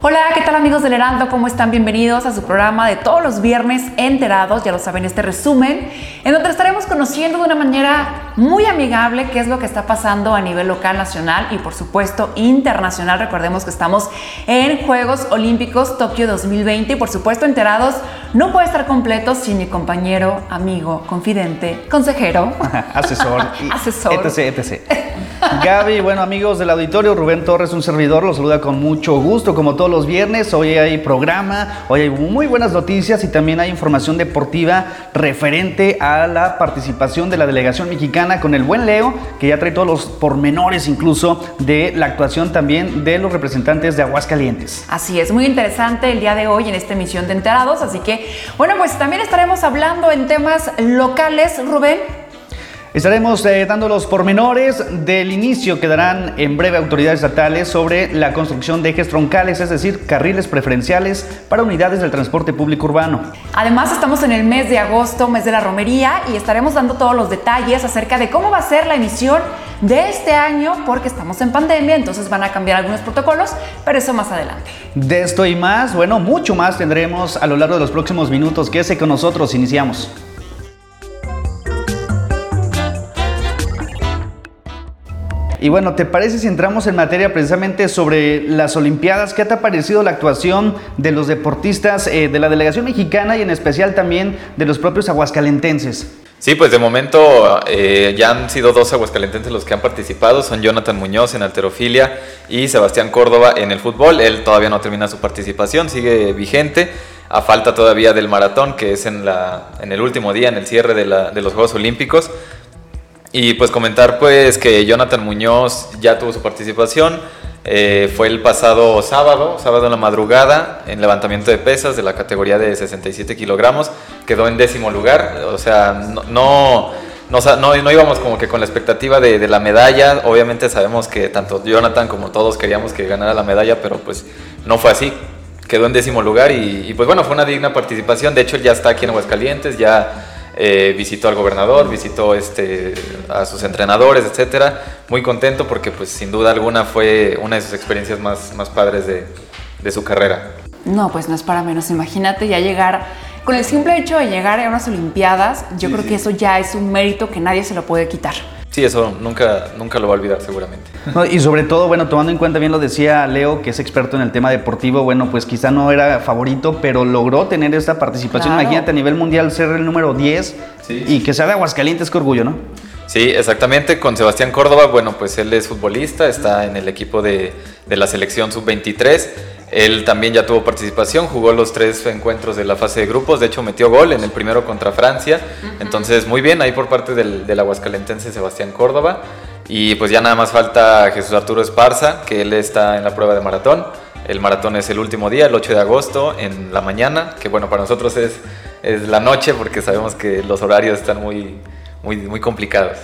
Hola, ¿qué tal amigos del Heraldo? ¿Cómo están? Bienvenidos a su programa de todos los viernes enterados, ya lo saben, este resumen, en donde estaremos conociendo de una manera muy amigable qué es lo que está pasando a nivel local, nacional y por supuesto internacional. Recordemos que estamos en Juegos Olímpicos Tokio 2020 y por supuesto enterados no puede estar completo sin mi compañero, amigo, confidente, consejero, asesor, asesor, etc, etc. Gaby, bueno amigos del auditorio, Rubén Torres, un servidor, los saluda con mucho gusto, como todos los viernes. Hoy hay programa, hoy hay muy buenas noticias y también hay información deportiva referente a la participación de la delegación mexicana con el buen Leo, que ya trae todos los pormenores incluso de la actuación también de los representantes de Aguascalientes. Así es, muy interesante el día de hoy en esta emisión de Enterados, así que bueno, pues también estaremos hablando en temas locales, Rubén. Estaremos eh, dando los pormenores del inicio que darán en breve autoridades estatales sobre la construcción de ejes troncales, es decir, carriles preferenciales para unidades del transporte público urbano. Además, estamos en el mes de agosto, mes de la romería, y estaremos dando todos los detalles acerca de cómo va a ser la emisión de este año, porque estamos en pandemia, entonces van a cambiar algunos protocolos, pero eso más adelante. De esto y más, bueno, mucho más tendremos a lo largo de los próximos minutos. Quédese con nosotros, iniciamos. Y bueno, ¿te parece si entramos en materia precisamente sobre las Olimpiadas? ¿Qué te ha parecido la actuación de los deportistas eh, de la delegación mexicana y en especial también de los propios aguascalentenses? Sí, pues de momento eh, ya han sido dos aguascalentenses los que han participado, son Jonathan Muñoz en alterofilia y Sebastián Córdoba en el fútbol. Él todavía no termina su participación, sigue vigente, a falta todavía del maratón, que es en, la, en el último día, en el cierre de, la, de los Juegos Olímpicos. Y pues comentar pues que Jonathan Muñoz ya tuvo su participación, eh, fue el pasado sábado, sábado en la madrugada, en levantamiento de pesas de la categoría de 67 kilogramos, quedó en décimo lugar, o sea, no, no, no, íbamos como que con la expectativa de, la medalla, obviamente sabemos que tanto Jonathan como todos queríamos que ganara la medalla, pero pues no fue así, quedó en décimo lugar y, y pues bueno, fue una digna participación, de hecho él ya está aquí en Aguascalientes, ya eh, visitó al gobernador, visitó este, a sus entrenadores, etcétera. Muy contento porque, pues, sin duda alguna, fue una de sus experiencias más, más padres de, de su carrera. No, pues no es para menos. Imagínate ya llegar, con el simple hecho de llegar a unas Olimpiadas, yo creo que eso ya es un mérito que nadie se lo puede quitar. Sí, eso nunca, nunca lo va a olvidar seguramente. y sobre todo, bueno, tomando en cuenta bien lo decía Leo, que es experto en el tema deportivo, bueno, pues quizá no era favorito, pero logró tener esta participación. Imagínate a nivel mundial ser el número 10 y que sea de Aguascalientes, qué orgullo, ¿no? Sí, exactamente. Con Sebastián Córdoba, bueno, pues él es futbolista, está en el equipo de, de la selección sub-23 él también ya tuvo participación, jugó los tres encuentros de la fase de grupos, de hecho metió gol en el primero contra Francia, entonces muy bien ahí por parte del, del, Aguascalentense Sebastián Córdoba. Y pues ya nada más falta Jesús Arturo Esparza, que él está en la prueba de maratón. El maratón es el último día, el 8 de agosto, en la mañana, que bueno, para nosotros es, es la noche porque sabemos que los horarios están muy, muy, muy complicados.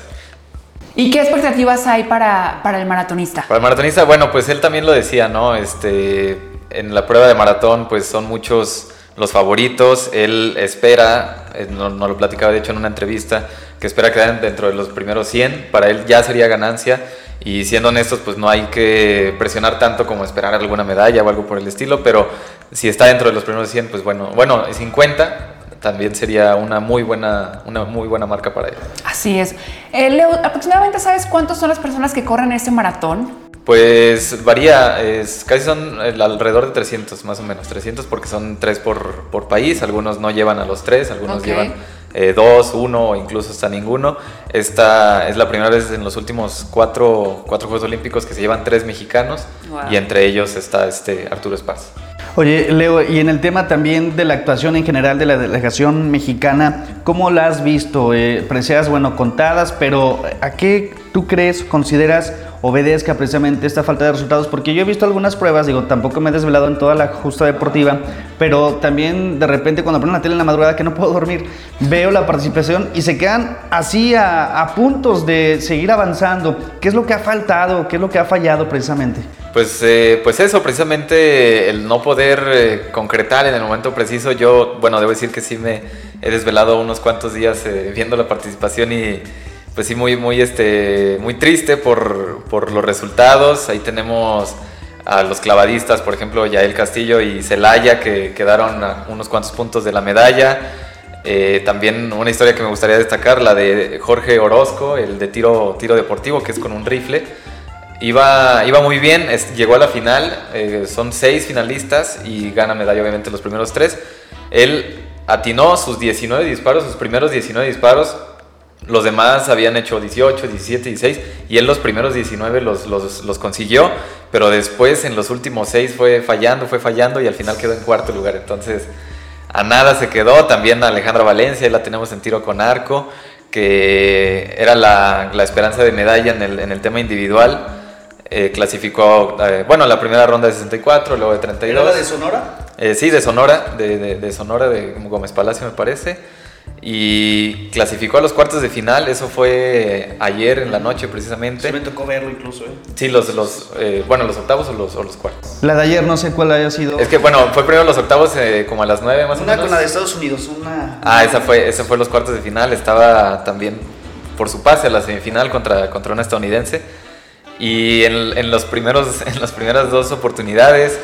¿Y qué expectativas hay para, para, el maratonista? Para el maratonista, bueno, pues él también lo decía, ¿no? Este, en la prueba de maratón pues son muchos los favoritos. Él espera, eh, no, lo platicaba de hecho en una entrevista, que espera quedar dentro de los primeros 100. Para él ya sería ganancia. Y siendo honestos, pues no hay que presionar tanto como esperar alguna medalla o algo por el estilo. Pero si está dentro de los primeros 100, pues bueno, bueno, 50 también sería una muy buena, una muy buena marca para él. Así es. Eh, Leo, aproximadamente sabes cuántas son las personas que corren ese maratón? Pues varía, es, casi son alrededor de 300 más o menos, 300 porque son tres por, por país, algunos no llevan a los tres, algunos llevan eh, dos, uno o incluso hasta ninguno. Esta es la primera vez en los últimos cuatro, cuatro Juegos Olímpicos que se llevan tres mexicanos y entre ellos está este Arturo Esparza. Oye, Leo, y en el tema también de la actuación en general de la delegación mexicana, ¿cómo la has visto? Eh, bueno, contadas, pero ¿a qué tú crees, consideras obedezca precisamente esta falta de resultados, porque yo he visto algunas pruebas, digo, tampoco me he desvelado en toda la justa deportiva, pero también de repente cuando prendo la tele en la madrugada que no puedo dormir, veo la participación y se quedan así a, puntos de seguir avanzando. ¿Qué es lo que ha faltado? ¿Qué es lo que ha fallado precisamente? Pues, eh, pues eso, precisamente el no poder eh, concretar en el momento preciso. Yo, bueno, debo decir que sí me he desvelado unos cuantos días eh, viendo la participación y pues sí, muy, muy, este, muy triste por, por los resultados. Ahí tenemos a los clavadistas, por ejemplo, Yael Castillo y Celaya, que quedaron unos cuantos puntos de la medalla. Eh, también una historia que me gustaría destacar, la de Jorge Orozco, el de tiro, tiro deportivo, que es con un rifle. Iba, iba muy bien, llegó a la final, eh, son seis finalistas y gana medalla obviamente los primeros tres. Él atinó sus 19 disparos, sus primeros 19 disparos, los demás habían hecho 18, 17, 16 y él los primeros 19 los, los, los consiguió, pero después en los últimos 6 fue fallando, fue fallando y al final quedó en cuarto lugar. Entonces a nada se quedó. También Alejandra Valencia, la tenemos en tiro con arco, que era la, la esperanza de medalla en el, en el tema individual. Eh, clasificó, eh, bueno, la primera ronda de 64, luego de 32. ¿Era la de Sonora? Eh, sí, de Sonora, de, de, de Sonora, de Gómez Palacio me parece y clasificó a los cuartos de final. Eso fue ayer en la noche precisamente. Sí, me tocó verlo incluso. ¿eh? Sí, los, los eh, bueno, los octavos o los, o los, cuartos. La de ayer no sé cuál haya sido. Es que bueno, fue primero los octavos eh, como a las 9 más una o menos. con la de Estados Unidos, una... Ah, esa fue, esa fue los cuartos de final. Estaba también por su pase a la semifinal contra, contra una estadounidense. Y en, en los primeros, en las primeras dos oportunidades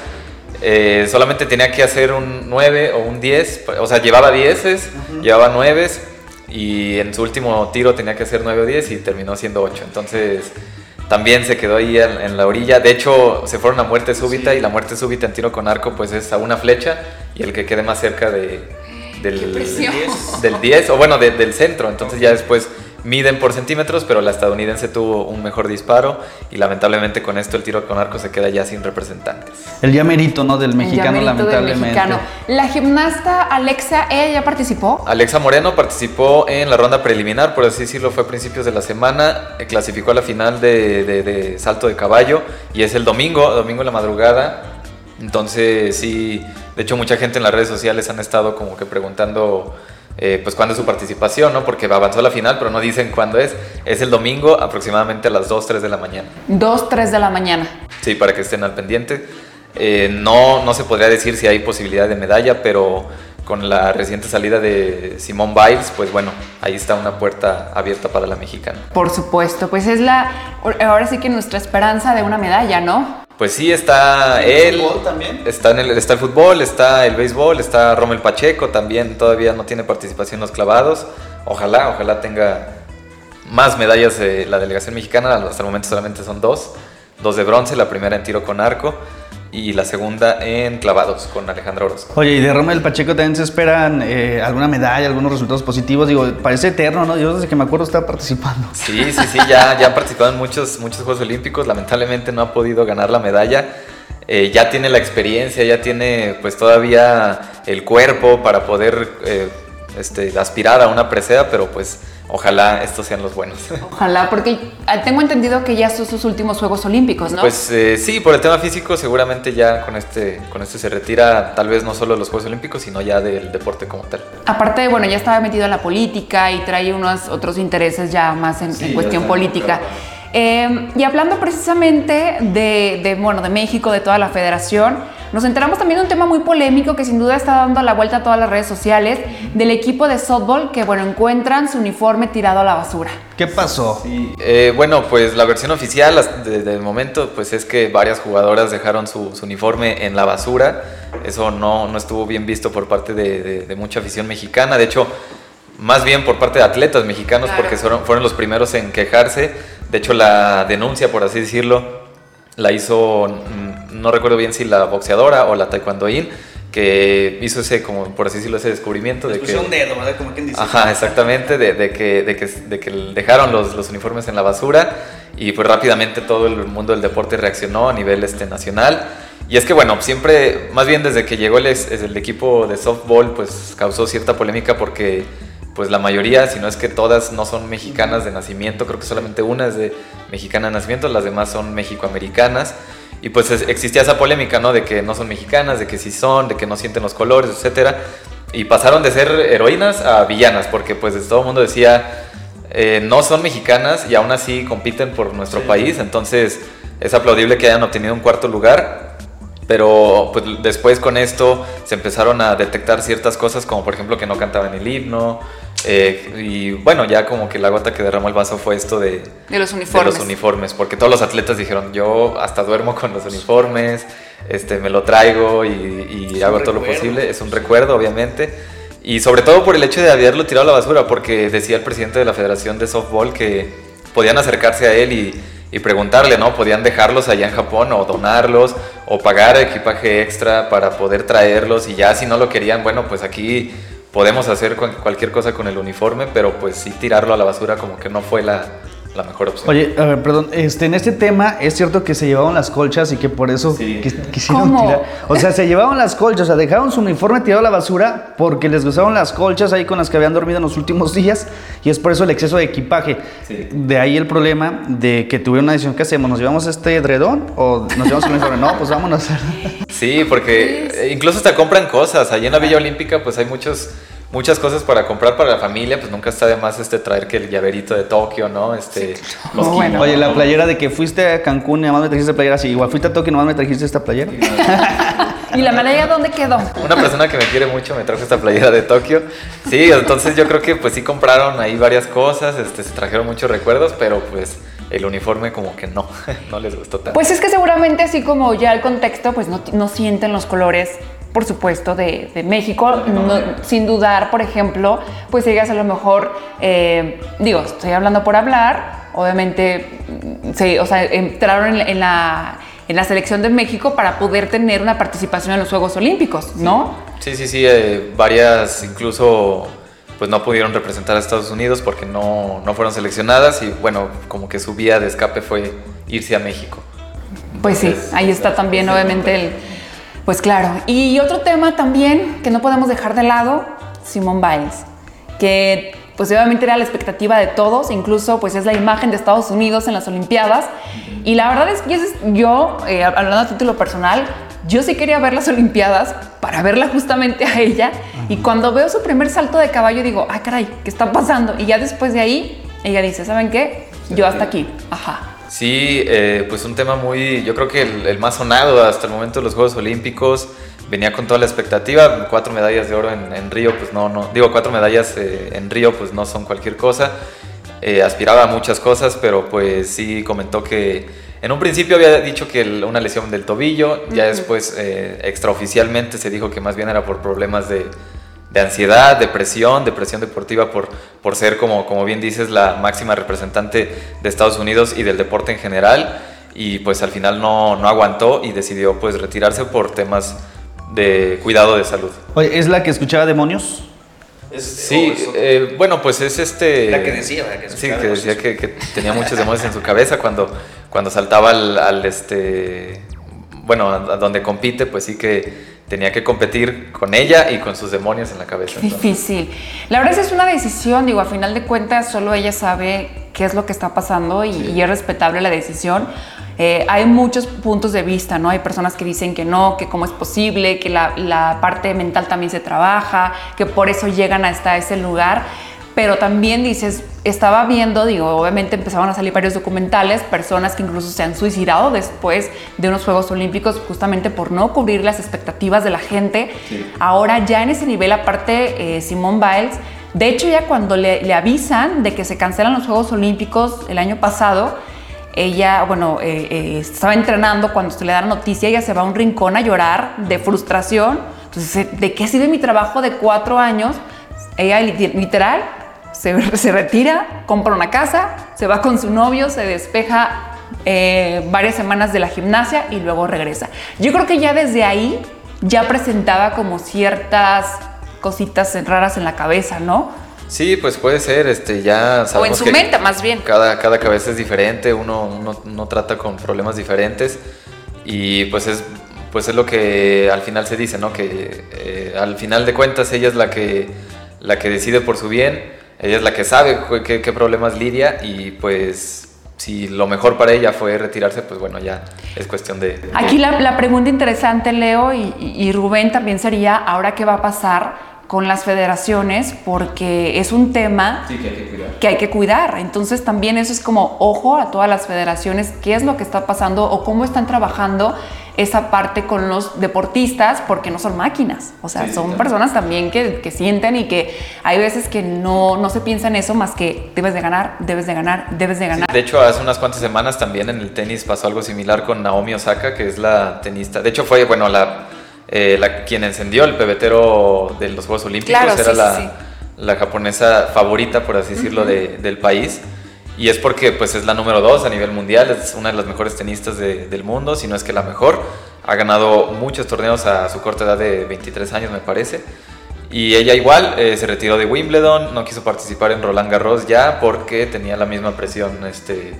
eh, solamente tenía que hacer un 9 o un 10, o sea, llevaba 10, uh -huh. llevaba 9 y en su último tiro tenía que hacer 9 o 10 y terminó siendo 8. Entonces también se quedó ahí en, en la orilla. De hecho, se fueron a muerte súbita sí. y la muerte súbita en tiro con arco pues es a una flecha y el que quede más cerca de, del, del 10, o bueno, de, del centro. Entonces ya después miden por centímetros, pero la estadounidense tuvo un mejor disparo y lamentablemente con esto el tiro con arco se queda ya sin representantes. El llamerito, ¿no? Del mexicano, lamentablemente. Del mexicano. La gimnasta Alexa, ¿ella ya participó? Alexa Moreno participó en la ronda preliminar, por así decirlo, fue a principios de la semana, eh, clasificó a la final de, de, de salto de caballo y es el domingo, domingo en la madrugada. Entonces sí, de hecho mucha gente en las redes sociales han estado como que preguntando eh, pues cuándo es su participación, ¿no? Porque avanzó a la final, pero no dicen cuándo es. Es el domingo aproximadamente a las 2, 3 de la mañana. 2, 3 de la mañana. Sí, para que estén al pendiente. Eh, no, no se podría decir si hay posibilidad de medalla, pero con la reciente salida de Simón Biles, pues bueno, ahí está una puerta abierta para la mexicana. Por supuesto, pues es la, ahora sí que nuestra esperanza de una medalla, ¿no? Pues sí, está ¿El él. fútbol también? Está, en el, está el fútbol, está el béisbol, está Rommel Pacheco, también todavía no tiene participación en los clavados. Ojalá, ojalá tenga más medallas de la delegación mexicana. Hasta el momento solamente son dos. Dos de bronce, la primera en tiro con arco y la segunda en clavados con Alejandra Orozco. Oye, y de Rommel Pacheco también se esperan eh, alguna medalla, algunos resultados positivos. Digo, parece eterno, ¿no? Yo desde que me acuerdo está participando. Sí, sí, sí, ya, ya ha participado en muchos, muchos Juegos Olímpicos. Lamentablemente no ha podido ganar la medalla. Eh, ya tiene la experiencia, ya tiene pues todavía el cuerpo para poder eh, este, aspirar a una presea, pero pues ojalá estos sean los buenos. Ojalá, porque tengo entendido que ya son sus últimos Juegos Olímpicos, ¿no? Pues eh, sí, por el tema físico seguramente ya con este, con este se retira tal vez no solo de los Juegos Olímpicos, sino ya del deporte como tal. Aparte, bueno, ya estaba metido en la política y trae unos otros intereses ya más en, sí, en cuestión política. Claro. Eh, y hablando precisamente de, de, bueno, de México, de toda la federación, nos enteramos también de un tema muy polémico que sin duda está dando la vuelta a todas las redes sociales del equipo de softball que, bueno, encuentran su uniforme tirado a la basura. ¿Qué pasó? Sí. Eh, bueno, pues la versión oficial desde el momento pues es que varias jugadoras dejaron su, su uniforme en la basura. Eso no, no, estuvo bien visto por parte de, de, de mucha afición mexicana. De hecho, más bien por parte de atletas mexicanos claro. porque fueron, fueron los primeros en quejarse. De hecho, la denuncia, por así decirlo, la hizo, no recuerdo bien si la boxeadora o la taekwondoín, que hizo ese, como por así decirlo, ese descubrimiento de que... un dedo, ¿verdad? Como quien dice. Ajá, exactamente, de, de, que, de, que, de que dejaron los, los uniformes en la basura y pues rápidamente todo el mundo del deporte reaccionó a nivel este, nacional. Y es que bueno, siempre, más bien desde que llegó el, el equipo de softball, pues causó cierta polémica porque pues la mayoría, si no es que todas, no son mexicanas de nacimiento, creo que solamente una es de mexicana de nacimiento, las demás son mexicoamericanas. Y pues existía esa polémica, ¿no? De que no son mexicanas, de que sí son, de que no sienten los colores, etc. Y pasaron de ser heroínas a villanas, porque pues todo el mundo decía, eh, no son mexicanas y aún así compiten por nuestro sí. país, entonces es aplaudible que hayan obtenido un cuarto lugar, pero pues, después con esto se empezaron a detectar ciertas cosas como por ejemplo que no cantaban el himno Eh, y bueno, ya como que la gota que derramó el vaso fue esto de, de, los uniformes. de los uniformes, porque todos los atletas dijeron, yo hasta duermo con los uniformes, este, me lo traigo y, y hago todo lo posible, es un recuerdo obviamente. Y sobre todo por el hecho de haberlo tirado a la basura, porque decía el presidente de la Federación de Softball que podían acercarse a él y, y preguntarle, ¿no? Podían dejarlos allá en Japón o donarlos o pagar equipaje extra para poder traerlos y ya si no lo querían, bueno, pues aquí podemos hacer cualquier cosa con el uniforme, pero pues sí tirarlo a la basura como que no fue la, la mejor opción. Oye, a ver, perdón, este, en este tema es cierto que se llevaban las colchas y que por eso Sí. quis- quisieron ¿Cómo? tirar. O sea, se llevaban las colchas, o sea, dejaron su uniforme tirado a la basura porque les gustaban las colchas ahí con las que habían dormido en los últimos días y es por eso el exceso de equipaje. Sí. De ahí el problema de que tuvieron una decisión, ¿qué hacemos? ¿Nos llevamos este edredón o nos llevamos el uniforme? No, pues vámonos. Sí, porque eh, incluso hasta compran cosas. Allí en la Villa Olímpica pues hay muchos, muchas cosas para comprar para la familia, pues nunca está de más este, traer que el llaverito de Tokio, ¿no? Este, los Muy bueno. Oye, la playera de que fuiste a Cancún y nada más me trajiste playera, sí, igual fuiste a Tokio y nada más me trajiste esta playera. ¿Y la medalla dónde quedó? Una persona que me quiere mucho me trajo esta playera de Tokio. Sí, entonces yo creo que pues sí compraron ahí varias cosas, este, se trajeron muchos recuerdos, pero pues el uniforme como que no, no les gustó tanto. Pues es que seguramente así como ya el contexto, pues no, no sienten los colores, por supuesto, de, de México. No- sin dudar, por ejemplo, pues ellas a lo mejor, eh, digo, estoy hablando por hablar, obviamente, mm, sí, o sea, entraron en la, en la, en la selección de México para poder tener una participación en los Juegos Olímpicos, ¿no? Sí, sí, sí, eh, varias incluso pues no pudieron representar a Estados Unidos porque no, no fueron seleccionadas y bueno, como que su vía de escape fue irse a México. Pues sí, ahí está también obviamente el... Pues claro. Y otro tema también que no podemos dejar de lado, Simone Biles, que pues obviamente era la expectativa de todos, incluso pues es la imagen de Estados Unidos en las Olimpiadas. Y la verdad es que yo, eh, hablando a título personal, yo sí quería ver las Olimpiadas para verla justamente a ella. Y cuando veo su primer salto de caballo digo, ay caray, ¿qué está pasando? Y ya después de ahí, ella dice, ¿saben qué? Yo hasta aquí. Ajá. Sí, eh, pues un tema muy, yo creo que el, el más sonado hasta el momento de los Juegos Olímpicos, venía con toda la expectativa, cuatro medallas de oro en, en Río, pues no, no, digo cuatro medallas eh, en Río, pues no son cualquier cosa, Eh, aspiraba a muchas cosas, pero pues sí comentó que en un principio había dicho que el- una lesión del tobillo, ya después eh, extraoficialmente se dijo que más bien era por problemas de, de ansiedad, depresión, depresión deportiva por, por ser, como, como bien dices, la máxima representante de Estados Unidos y del deporte en general. Y pues al final no, no aguantó y decidió pues retirarse por temas de cuidado de salud. Oye, ¿es la que escuchaba demonios? Sí, eh, bueno, pues es este... La que decía, ¿verdad? Que sí, que decía que, que tenía muchos demonios en su cabeza cuando, cuando saltaba al, al, este... Bueno, a, a donde compite, pues sí que tenía que competir con ella y con sus demonios en la cabeza. entonces. Difícil. La verdad es que es una decisión, digo, a final de cuentas solo ella sabe qué es lo que está pasando y, y es respetable la decisión. Eh, hay muchos puntos de vista, ¿no? Hay personas que dicen que no, que cómo es posible, que la, la parte mental también se trabaja, que por eso llegan hasta ese lugar. Pero también dices, estaba viendo, digo, obviamente empezaban a salir varios documentales, personas que incluso se han suicidado después de unos Juegos Olímpicos justamente por no cubrir las expectativas de la gente. Ahora ya en ese nivel, aparte, eh, Simone Biles, de hecho ya cuando le, le avisan de que se cancelan los Juegos Olímpicos el año pasado, ella, bueno, eh, eh, estaba entrenando cuando se le da la noticia, ella se va a un rincón a llorar de frustración. Entonces, ¿de qué sirve mi trabajo de cuatro años? Ella li- literal se, se retira, compra una casa, se va con su novio, se despeja eh, varias semanas de la gimnasia y luego regresa. Yo creo que ya desde ahí ya presentaba como ciertas cositas raras en la cabeza, ¿no? Sí, pues puede ser, este, ya O en su que mente más bien. Cada, cada cabeza es diferente, uno, uno, uno trata con problemas diferentes y pues es, pues es lo que al final se dice, ¿no? Que eh, al final de cuentas ella es la que, la que decide por su bien, ella es la que sabe qué, problemas lidia y pues si lo mejor para ella fue retirarse, pues bueno, ya es cuestión de... Aquí la, pregunta interesante, Leo y- y Rubén, también sería, ahora qué va a pasar con las federaciones porque es un tema Sí, que hay que cuidar. que hay que cuidar. Entonces también eso es como ojo a todas las federaciones, qué es lo que está pasando o cómo están trabajando esa parte con los deportistas, porque no son máquinas, o sea, Sí, son personas también que, que sienten y que hay veces que no, no se piensa en eso más que debes de ganar, debes de ganar, debes de ganar. De hecho, hace unas cuantas semanas también en el tenis pasó algo similar con Naomi Osaka, que es la tenista. De hecho, fue, bueno, la, eh, la quien encendió el pebetero de los Juegos Olímpicos. Claro, era sí, la, sí, la japonesa favorita, por así decirlo, de- del país. Y es porque pues, es la número dos a nivel mundial, es una de las mejores tenistas de- del mundo, si no es que la mejor. Ha ganado muchos torneos a su corta edad de 23 años, me parece. Y ella igual eh, se retiró de Wimbledon, no quiso participar en Roland Garros ya porque tenía la misma presión este,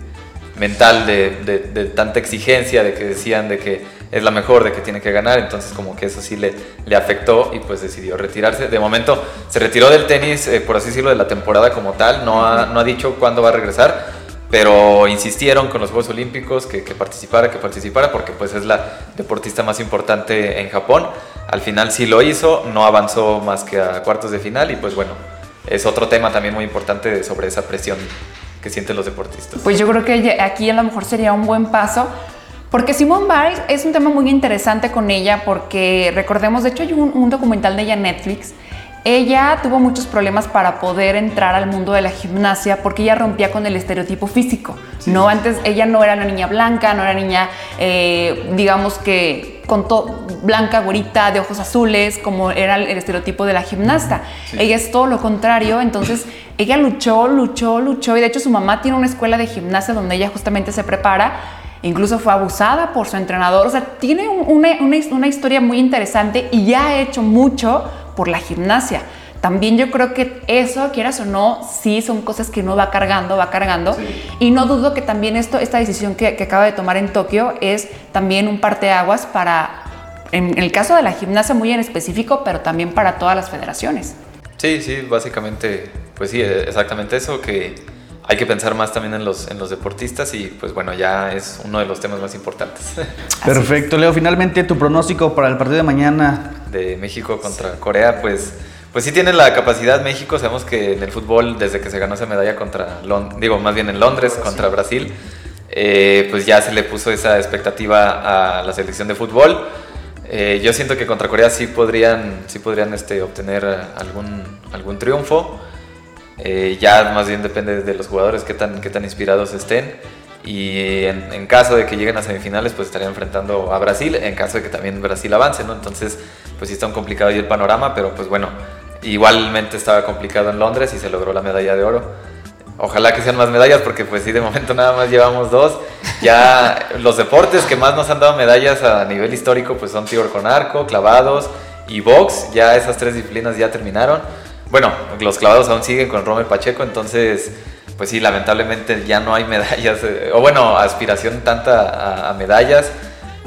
mental de, de- de tanta exigencia, de que decían de que es la mejor, de que tiene que ganar, entonces como que eso sí le, le afectó y pues decidió retirarse. De momento se retiró del tenis, eh, por así decirlo, de la temporada como tal, no ha, no ha dicho cuándo va a regresar, pero insistieron con los Juegos Olímpicos que, que participara, que participara, porque pues es la deportista más importante en Japón. Al final sí lo hizo, no avanzó más que a cuartos de final y pues bueno, es otro tema también muy importante sobre esa presión que sienten los deportistas. Pues yo creo que aquí a lo mejor sería un buen paso. Porque Simone Biles es un tema muy interesante con ella porque recordemos, de hecho hay un, un documental de ella en Netflix. Ella tuvo muchos problemas para poder entrar al mundo de la gimnasia porque ella rompía con el estereotipo físico. No, antes ella no era una niña blanca, no era niña, eh, digamos que con todo blanca, güerita, de ojos azules, como era el, el estereotipo de la gimnasta. Ella es todo lo contrario, entonces ella luchó, luchó, luchó y de hecho su mamá tiene una escuela de gimnasia donde ella justamente se prepara. Incluso fue abusada por su entrenador. O sea, tiene un- una, una una historia muy interesante y ya ha hecho mucho por la gimnasia. También yo creo que eso, quieras o no, sí son cosas que uno va cargando, va cargando. Y no dudo que también esto, esta decisión que, que acaba de tomar en Tokio es también un parteaguas para, en el caso de la gimnasia muy en específico, pero también para todas las federaciones. Sí, sí, básicamente, pues sí, exactamente eso, que hay que pensar más también en los, en los deportistas y pues bueno, ya es uno de los temas más importantes Perfecto, Leo. Finalmente, tu pronóstico para el partido de mañana. de México contra Corea, pues, pues sí tiene la capacidad México, sabemos que en el fútbol, desde que se ganó esa medalla contra, digo, más bien en Londres, contra Brasil, eh, pues ya se le puso esa expectativa a la selección de fútbol. Eh, yo siento que contra Corea sí podrían, sí podrían este, obtener algún, algún triunfo. Eh, ya más bien depende de los jugadores qué tan, qué tan inspirados estén. Y en, en caso de que lleguen a semifinales, pues estarían enfrentando a Brasil, en caso de que también Brasil avance, ¿no? Entonces, pues sí está un complicado ahí el panorama, pero pues bueno, igualmente estaba complicado en Londres y se logró la medalla de oro. Ojalá que sean más medallas, porque pues sí, de momento nada más llevamos dos. Ya los deportes que más nos han dado medallas a nivel histórico, pues son tiro con arco, clavados y box. Ya esas tres disciplinas ya terminaron. Bueno, los clavados aún siguen con Romer Pacheco, entonces, pues sí, lamentablemente ya no hay medallas, eh, o bueno, aspiración tanta a, a medallas,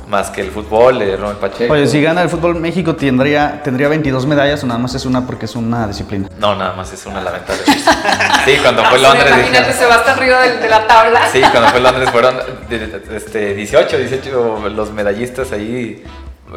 más que el fútbol, eh, Romer Pacheco. Oye, si gana el fútbol, México tendría, tendría 22 medallas o nada más es una porque es una disciplina. No, nada más es una lamentable. Sí, cuando fue Londres. Imagínate, dije- se va hasta arriba de, de la tabla. Sí, cuando fue Londres fueron este, 18, 18 los medallistas ahí.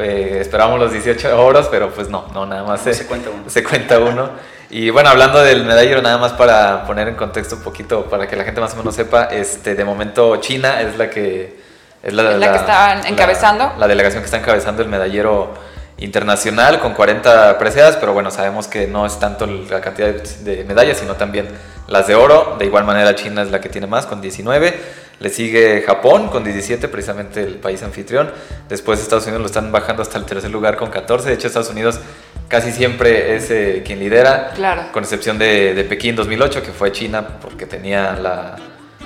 eh, esperábamos los 18 oros, pero pues no, no, nada más se, se cuenta uno. se cuenta uno. Y bueno, hablando del medallero, nada más para poner en contexto un poquito, para que la gente más o menos sepa, este, de momento China es la que... Es la que está encabezando. La, la delegación que está encabezando el medallero internacional con 40 preseas, pero bueno, sabemos que no es tanto la cantidad de, de medallas, sino también las de oro. De igual manera, China es la que tiene más, con 19. Le sigue Japón con 17, precisamente el país anfitrión. Después Estados Unidos lo están bajando hasta el tercer lugar con 14. De hecho, Estados Unidos casi siempre es eh, quien lidera, Claro. con excepción de, de Pekín 2008, que fue China porque tenía la...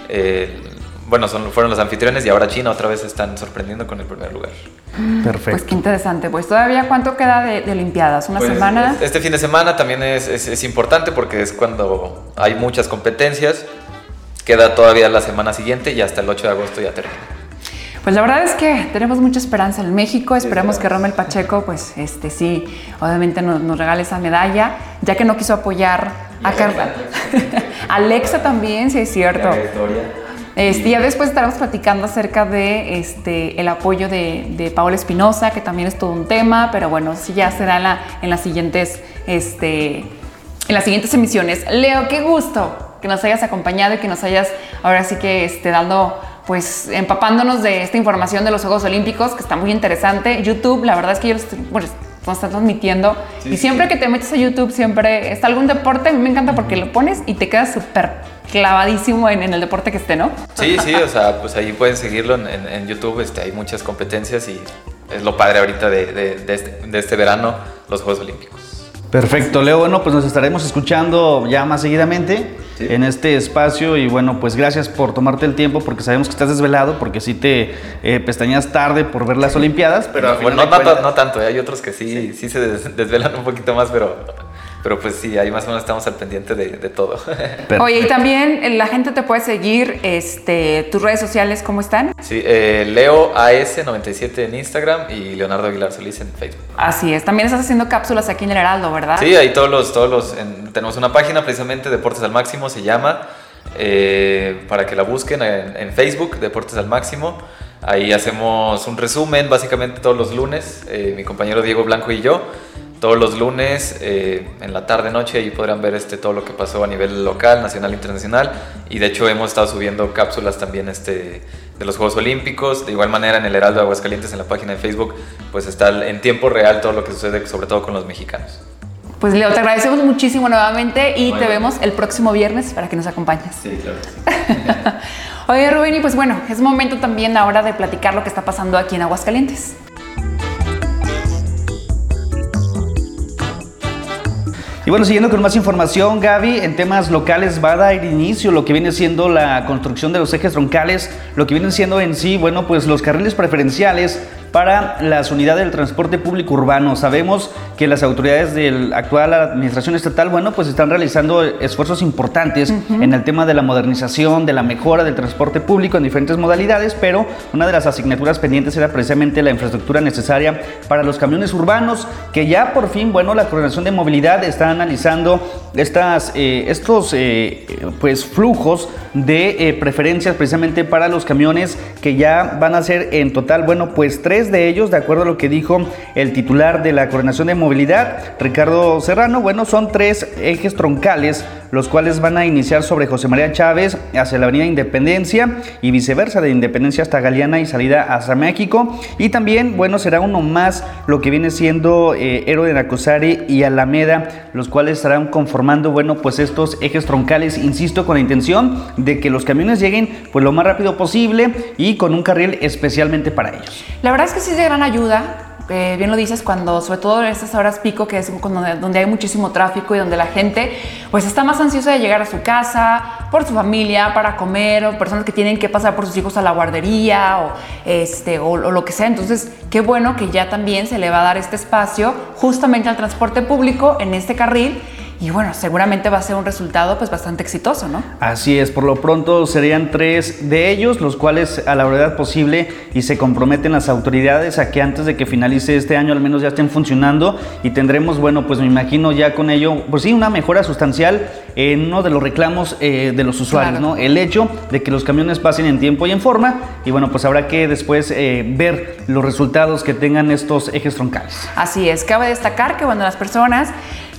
eh, bueno, son, fueron los anfitriones y ahora China otra vez están sorprendiendo con el primer lugar. Perfecto. Pues qué interesante. Pues todavía cuánto queda de, de Olimpiadas, una Pues, semana. Este fin de semana también es, es- es importante porque es cuando hay muchas competencias. Queda todavía la semana siguiente y hasta el 8 de agosto ya termina. Pues la verdad es que tenemos mucha esperanza en México. Esperamos que Rommel Pacheco, pues este sí, obviamente nos, nos regale esa medalla, ya que no quiso apoyar a Carla. Alexa también, sí es cierto. Este, ya después estaremos platicando acerca de este, el apoyo de, de Paola Espinosa, que también es todo un tema, pero bueno, sí ya será en, la- en las siguientes este, en las siguientes emisiones. Leo, qué gusto que nos hayas acompañado y que nos hayas ahora sí que este, dando pues empapándonos de esta información de los Juegos Olímpicos, que está muy interesante. YouTube, la verdad es que yo bueno, nos están transmitiendo. y siempre que te metes a YouTube, siempre está algún deporte, a mí me encanta porque lo pones y te quedas súper clavadísimo en, el deporte que esté, ¿no? Sí, sí, o sea, pues ahí pueden seguirlo en, YouTube, este, hay muchas competencias y es lo padre ahorita de, este, de este verano, los Juegos Olímpicos. Perfecto, Leo. Bueno, pues nos estaremos escuchando ya más seguidamente en este espacio y bueno, pues gracias por tomarte el tiempo porque sabemos que estás desvelado porque sí te eh, pestañas tarde por ver las Olimpiadas, pero bueno, no, no, tanto, ¿eh? hay otros que sí, sí, se desvelan un poquito más, pero pero pues sí, ahí más o menos estamos al pendiente de, todo. Oye, y también eh, la gente te puede seguir, este, tus redes sociales, ¿cómo están? Sí, eh, Leo AS97 en Instagram y Leonardo Aguilar Solís en Facebook. Así es, también estás haciendo cápsulas aquí en el Heraldo, ¿verdad? Sí, ahí todos los, todos los, tenemos una página precisamente, Deportes al Máximo se llama, eh, para que la busquen en, Facebook, Deportes al Máximo. Ahí hacemos un resumen, básicamente todos los lunes, mi compañero Diego Blanco y yo todos los lunes eh, en la tarde noche ahí podrán ver este todo lo que pasó a nivel local, nacional, internacional y de hecho hemos estado subiendo cápsulas también este de los Juegos Olímpicos, de igual manera en el Heraldo de Aguascalientes en la página de Facebook pues está en tiempo real todo lo que sucede sobre todo con los mexicanos. Pues Leo, te agradecemos muchísimo nuevamente y te vemos el próximo viernes para que nos acompañes. Sí, claro. Oye Rubén, y pues bueno, es momento también ahora de platicar lo que está pasando aquí en Aguascalientes. Y bueno, siguiendo con más información, Gaby, en temas locales va a dar inicio lo que viene siendo la construcción de los ejes troncales, lo que vienen siendo en sí, bueno, pues los carriles preferenciales para las unidades del transporte público urbano. Sabemos que las autoridades de la actual administración estatal, bueno, pues están realizando esfuerzos importantes en el tema de la modernización, de la mejora del transporte público en diferentes modalidades, pero una de las asignaturas pendientes era precisamente la infraestructura necesaria para los camiones urbanos, que ya por fin, bueno, la Coordinación de Movilidad está analizando estas, eh, estos eh, pues flujos de eh, preferencias precisamente para los camiones que ya van a ser en total, bueno, pues tres de ellos, de acuerdo a lo que dijo el titular de la Coordinación de Movilidad, Ricardo Serrano, bueno, son tres ejes troncales, los cuales van a iniciar sobre José María Chávez hacia la Avenida Independencia y viceversa, de Independencia hasta Galeana y salida hasta México. Y también, bueno, será uno más lo que viene siendo eh, Héroe y Alameda, los cuales estarán conformando, bueno, pues estos ejes troncales, insisto, con la intención de que los camiones lleguen pues lo más rápido posible y con un carril especialmente para ellos. La verdad es que sí es de gran ayuda. Bien lo dices, cuando sobre todo en estas horas pico, que es donde, donde hay muchísimo tráfico y donde la gente pues está más ansiosa de llegar a su casa, por su familia, para comer, o personas que tienen que pasar por sus hijos a la guardería o, este, o lo que sea. Entonces, qué bueno que ya también se le va a dar este espacio justamente al transporte público en este carril y bueno, seguramente va a ser un resultado pues bastante exitoso, ¿no? Así es, por lo pronto serían tres de ellos, los cuales a la brevedad posible y se comprometen las autoridades a que antes de que finalice este año al menos ya estén funcionando y tendremos, bueno, pues me imagino ya con ello, pues sí, una mejora sustancial en uno de los reclamos eh, de los usuarios, ¿no? El hecho de que los camiones pasen en tiempo y en forma y bueno, pues habrá que después eh, ver los resultados que tengan estos ejes troncales. Así es, cabe destacar que cuando las personas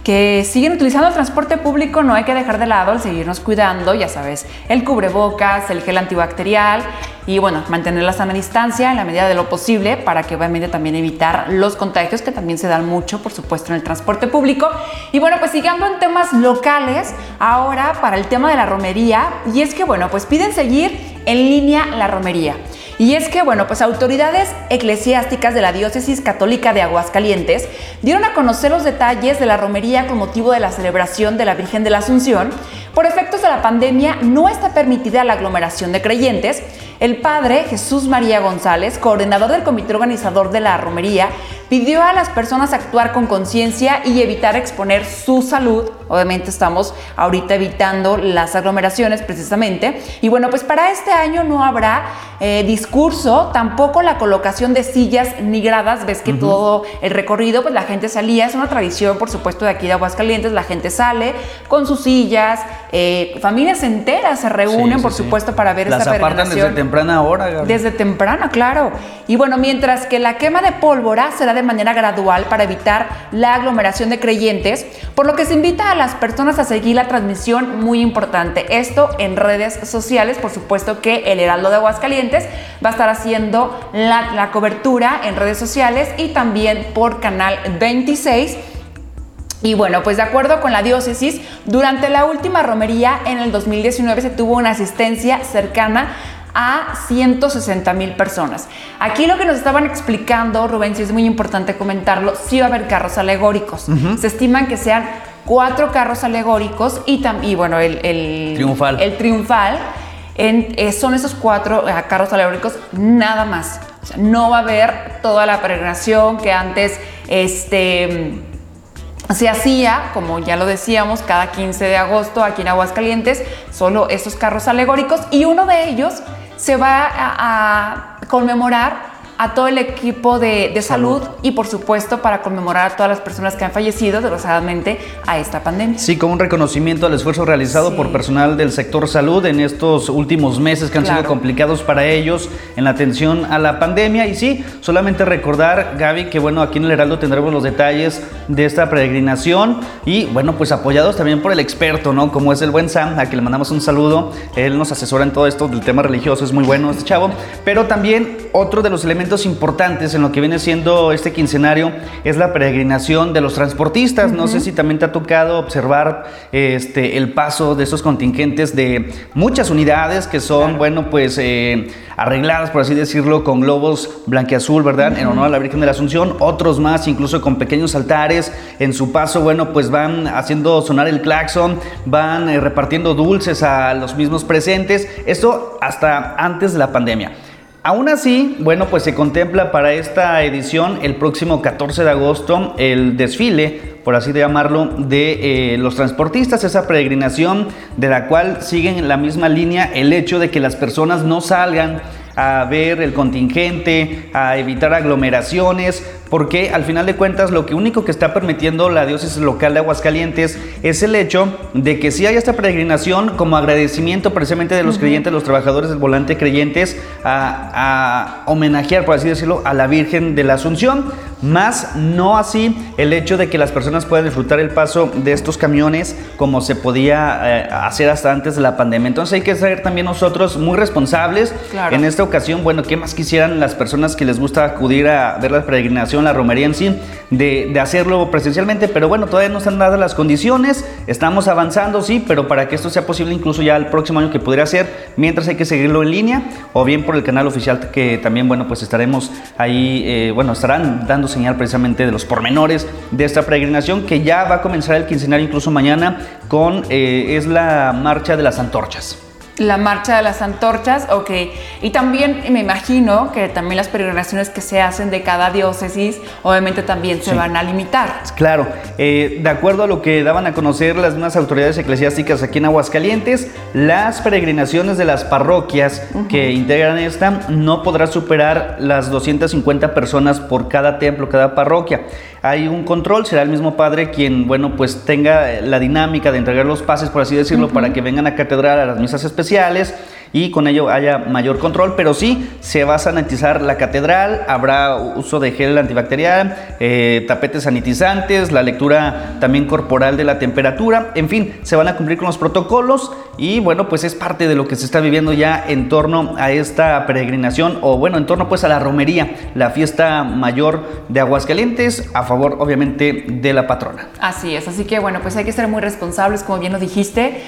que siguen utilizando el transporte público, no hay que dejar de lado el seguirnos cuidando, ya sabes, el cubrebocas, el gel antibacterial y bueno, mantener la sana distancia en la medida de lo posible para que obviamente también evitar los contagios que también se dan mucho, por supuesto, en el transporte público. Y bueno, pues siguiendo en temas locales, ahora para el tema de la romería, y es que bueno, pues piden seguir en línea la romería. Y es que, bueno, pues autoridades eclesiásticas de la Diócesis Católica de Aguascalientes dieron a conocer los detalles de la romería con motivo de la celebración de la Virgen de la Asunción. Por efectos de la pandemia no está permitida la aglomeración de creyentes. El padre Jesús María González, coordinador del comité organizador de la romería, pidió a las personas actuar con conciencia y evitar exponer su salud Obviamente estamos ahorita evitando las aglomeraciones precisamente. Y bueno, pues para este año no habrá eh, discurso, tampoco la colocación de sillas ni gradas. Ves que todo el recorrido, pues la gente salía, es una tradición, por supuesto, de aquí de Aguascalientes, la gente sale con sus sillas, eh, familias enteras se reúnen, por supuesto, para ver Las esta apartan desde temprana hora. Desde temprana, claro. Y bueno, mientras que la quema de pólvora será de manera gradual para evitar la aglomeración de creyentes, por lo que se invita a las personas a seguir la transmisión muy importante. Esto en redes sociales, por supuesto que el Heraldo de Aguascalientes va a estar haciendo la, la cobertura en redes sociales y también por Canal 26. Y bueno, pues de acuerdo con la diócesis, durante la última romería en el 2019 se tuvo una asistencia cercana a 160 mil personas. Aquí lo que nos estaban explicando, Rubén, sí es muy importante comentarlo, sí va a haber carros alegóricos. Se estiman que sean cuatro carros alegóricos y, también, bueno, el, el triunfal. El triunfal en, eh, son esos cuatro eh, carros alegóricos nada más. O sea, no va a haber toda la peregrinación que antes este, se hacía, como ya lo decíamos, cada 15 de agosto aquí en Aguascalientes, solo esos carros alegóricos y uno de ellos se va a, conmemorar a todo el equipo de, de salud. salud. y por supuesto para conmemorar a todas las personas que han fallecido desgraciadamente a esta pandemia. Sí, como un reconocimiento al esfuerzo realizado sí. por personal del sector salud en estos últimos meses que han claro. sido complicados para ellos en la atención a la pandemia. Y sí, solamente recordar, Gaby, que bueno, aquí en el Heraldo tendremos los detalles de esta peregrinación y bueno, pues apoyados también por el experto, ¿no? Como es el buen Sam, a quien le mandamos un saludo. Él nos asesora en todo esto del tema religioso, es muy bueno este chavo. Pero también otro de los elementos importantes en lo que viene siendo este quincenario es la peregrinación de los transportistas. Uh -huh. No sé si también te ha tocado observar este, el paso de esos contingentes de muchas unidades que son, claro. bueno, pues eh, arregladas, por así decirlo, con globos blanqueazul, ¿verdad? Uh -huh. En honor a la Virgen de la Asunción. Otros más, incluso con pequeños altares. En su paso, bueno, pues van haciendo sonar el claxon, van eh, repartiendo dulces a los mismos presentes. Esto hasta antes de la pandemia. Aún así, bueno, pues se contempla para esta edición el próximo 14 de agosto el desfile, por así llamarlo, de eh, los transportistas, esa peregrinación de la cual siguen en la misma línea el hecho de que las personas no salgan a ver el contingente, a evitar aglomeraciones, porque al final de cuentas lo que único que está permitiendo la diócesis local de Aguascalientes es el hecho de que si hay esta peregrinación como agradecimiento precisamente de los uh -huh. creyentes, los trabajadores del volante creyentes, a, a, homenajear, por así decirlo, a la Virgen de la Asunción, más no así el hecho de que las personas puedan disfrutar el paso de estos camiones como se podía eh, hacer hasta antes de la pandemia. Entonces hay que ser también nosotros muy responsables. Claro. En esta ocasión, bueno, ¿qué más quisieran las personas que les gusta acudir a ver la peregrinación? La romería en sí, de, hacerlo presencialmente, pero bueno, todavía no están dadas las condiciones, estamos avanzando, sí, pero para que esto sea posible incluso ya el próximo año que pudiera ser, mientras hay que seguirlo en línea o bien por el canal oficial que también, bueno, pues estaremos ahí, eh, bueno, estarán dando señal precisamente de los pormenores de esta peregrinación que ya va a comenzar el quincenario incluso mañana con, eh, es la marcha de las antorchas. La marcha de las antorchas, ok. Y también me imagino que también las peregrinaciones que se hacen de cada diócesis, obviamente también se sí. van a limitar. Claro, eh, de acuerdo a lo que daban a conocer las mismas autoridades eclesiásticas aquí en Aguascalientes, las peregrinaciones de las parroquias uh -huh. que integran esta no podrá superar las 250 personas por cada templo, cada parroquia hay un control, será el mismo padre quien, bueno, pues tenga la dinámica de entregar los pases, por así decirlo, uh -huh. para que vengan a catedral a las misas especiales y con ello haya mayor control, pero sí se va a sanitizar la catedral, habrá uso de gel antibacterial, eh, tapetes sanitizantes, la lectura también corporal de la temperatura, en fin, se van a cumplir con los protocolos y bueno, pues es parte de lo que se está viviendo ya en torno a esta peregrinación o bueno, en torno pues a la romería, la fiesta mayor de Aguascalientes, a favor obviamente de la patrona. Así es, así que bueno, pues hay que ser muy responsables, como bien lo dijiste.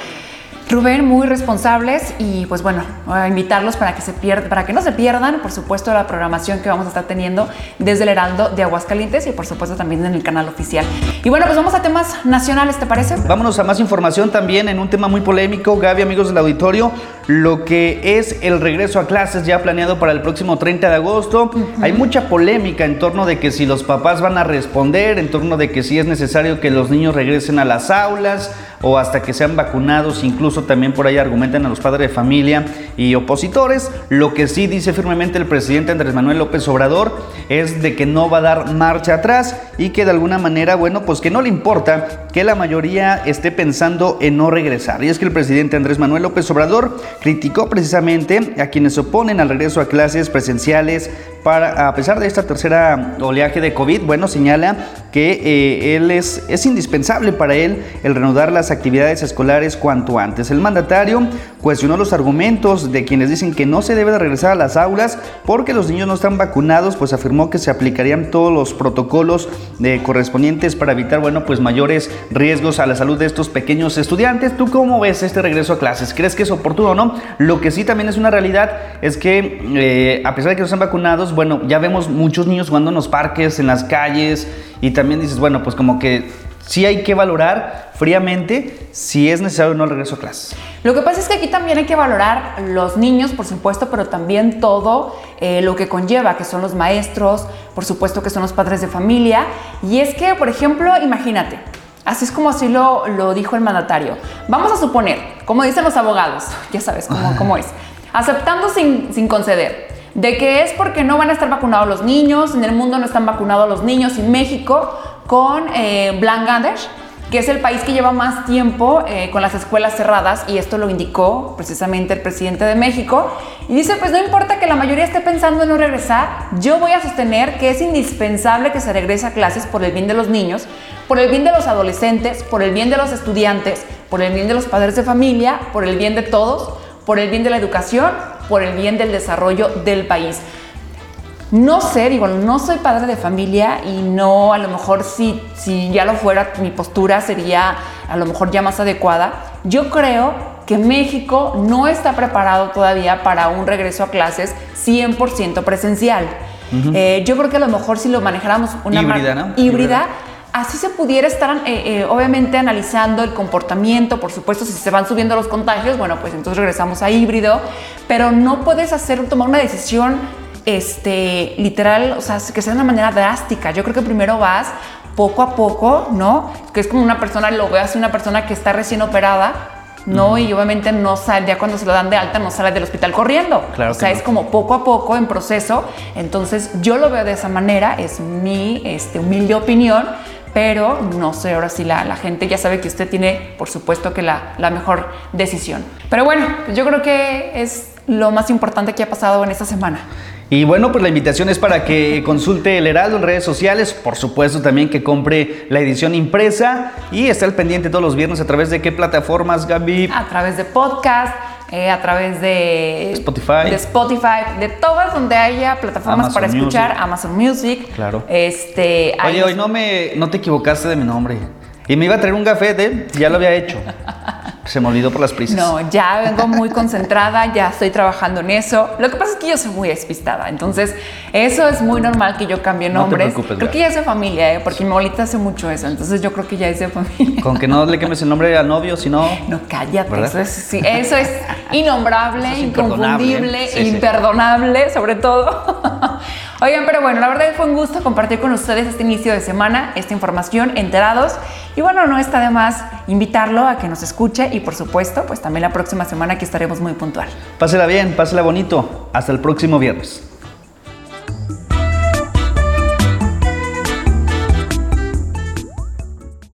Rubén, muy responsables y pues bueno, a invitarlos para que, se pierda, para que no se pierdan, por supuesto, la programación que vamos a estar teniendo desde el Heraldo de Aguascalientes y por supuesto también en el canal oficial. Y bueno, pues vamos a temas nacionales, ¿te parece? Vámonos a más información también en un tema muy polémico, Gaby, amigos del auditorio. lo que es el regreso a clases ya planeado para el próximo 30 de agosto. Hay mucha polémica en torno de que si los papás van a responder, en torno de que si es necesario que los niños regresen a las aulas o hasta que sean vacunados, incluso también por ahí argumentan a los padres de familia y opositores. Lo que sí dice firmemente el presidente Andrés Manuel López Obrador es de que no va a dar marcha atrás y que de alguna manera, bueno, pues que no le importa que la mayoría esté pensando en no regresar. Y es que el presidente Andrés Manuel López Obrador criticó precisamente a quienes oponen al regreso a clases presenciales para, a pesar de esta tercera oleaje de COVID, bueno, señala que eh, él es, es indispensable para él el reanudar las actividades escolares cuanto antes. El mandatario cuestionó los argumentos de quienes dicen que no se debe de regresar a las aulas porque los niños no están vacunados, pues afirmó que se aplicarían todos los protocolos de correspondientes para evitar, bueno, pues mayores riesgos a la salud de estos pequeños estudiantes. ¿Tú cómo ves este regreso a clases? ¿Crees que es oportuno o no? Lo que sí también es una realidad es que eh, a pesar de que no están vacunados, bueno, ya vemos muchos niños jugando en los parques, en las calles y también dices, bueno, pues como que sí hay que valorar fríamente si es necesario o no el regreso a clases. Lo que pasa es que aquí también hay que valorar los niños, por supuesto, pero también todo eh, lo que conlleva, que son los maestros, por supuesto que son los padres de familia. Y es que, por ejemplo, imagínate, así es como así lo, lo dijo el mandatario. Vamos a suponer, como dicen los abogados, ya sabes cómo, cómo es, aceptando sin, sin conceder de que es porque no van a estar vacunados los niños, en el mundo no están vacunados los niños, y México con eh, Bangladesh, que es el país que lleva más tiempo eh, con las escuelas cerradas, y esto lo indicó precisamente el presidente de México, y dice, pues no importa que la mayoría esté pensando en no regresar, yo voy a sostener que es indispensable que se regrese a clases por el bien de los niños, por el bien de los adolescentes, por el bien de los estudiantes, por el bien de los padres de familia, por el bien de todos, por el bien de la educación, por el bien del desarrollo del país. No sé, digo, no soy padre de familia y no, a lo mejor si, si ya lo fuera, mi postura sería a lo mejor ya más adecuada. Yo creo que México no está preparado todavía para un regreso a clases 100% presencial. eh, yo creo que a lo mejor si lo manejáramos una Híbrida, ¿no? híbrida así se pudiera estar eh, eh, obviamente analizando el comportamiento, por supuesto, si se van subiendo los contagios, bueno, pues entonces regresamos a híbrido, pero no puedes hacer, tomar una decisión este, literal, o sea, que sea de una manera drástica. Yo creo que primero vas poco a poco, ¿no? Que es como una persona, lo veo así, una persona que está recién operada, ¿no? Y obviamente no sale, ya cuando se lo dan de alta, no sale del hospital corriendo. Claro o sea, que no. es como poco a poco en proceso. Entonces, yo lo veo de esa manera, es mi este, humilde opinión, pero no sé, ahora sí la, la gente ya sabe que usted tiene, por supuesto, que la, la mejor decisión. Pero bueno, pues yo creo que es lo más importante que ha pasado en esta semana. Y bueno, pues la invitación es para que consulte el Heraldo en redes sociales, por supuesto también que compre la edición impresa y está al pendiente todos los viernes a través de qué plataformas, Gaby. A través de podcast, eh, a través de Spotify. de Spotify, de todas donde haya plataformas Amazon para escuchar, Music. Amazon Music. Claro. Este, Oye, hoy no me no te equivocaste de mi nombre. Y me iba a traer un gafete, ya lo había hecho. Se me olvidó por las prisas. No, ya vengo muy concentrada, ya estoy trabajando en eso. Lo que pasa es que yo soy muy despistada, entonces eso es muy normal que yo cambie No te nombres. preocupes, creo que ya es de familia, ¿eh? porque mi abuelita hace mucho eso, entonces yo creo que ya es de familia. Con que no le quemes el nombre al novio, si no. No, cállate, ¿Verdad? eso es, sí, eso es innombrable, Eso es imperdonable, inconfundible, ¿eh? Sí. imperdonable, sobre todo. Oigan, pero bueno, la verdad fue un gusto compartir con ustedes este inicio de semana, esta información, enterados. Y bueno, no está de más invitarlo a que nos escuche y por supuesto, pues también la próxima semana que estaremos muy puntual. Pásela bien, pásela bonito. Hasta el próximo viernes.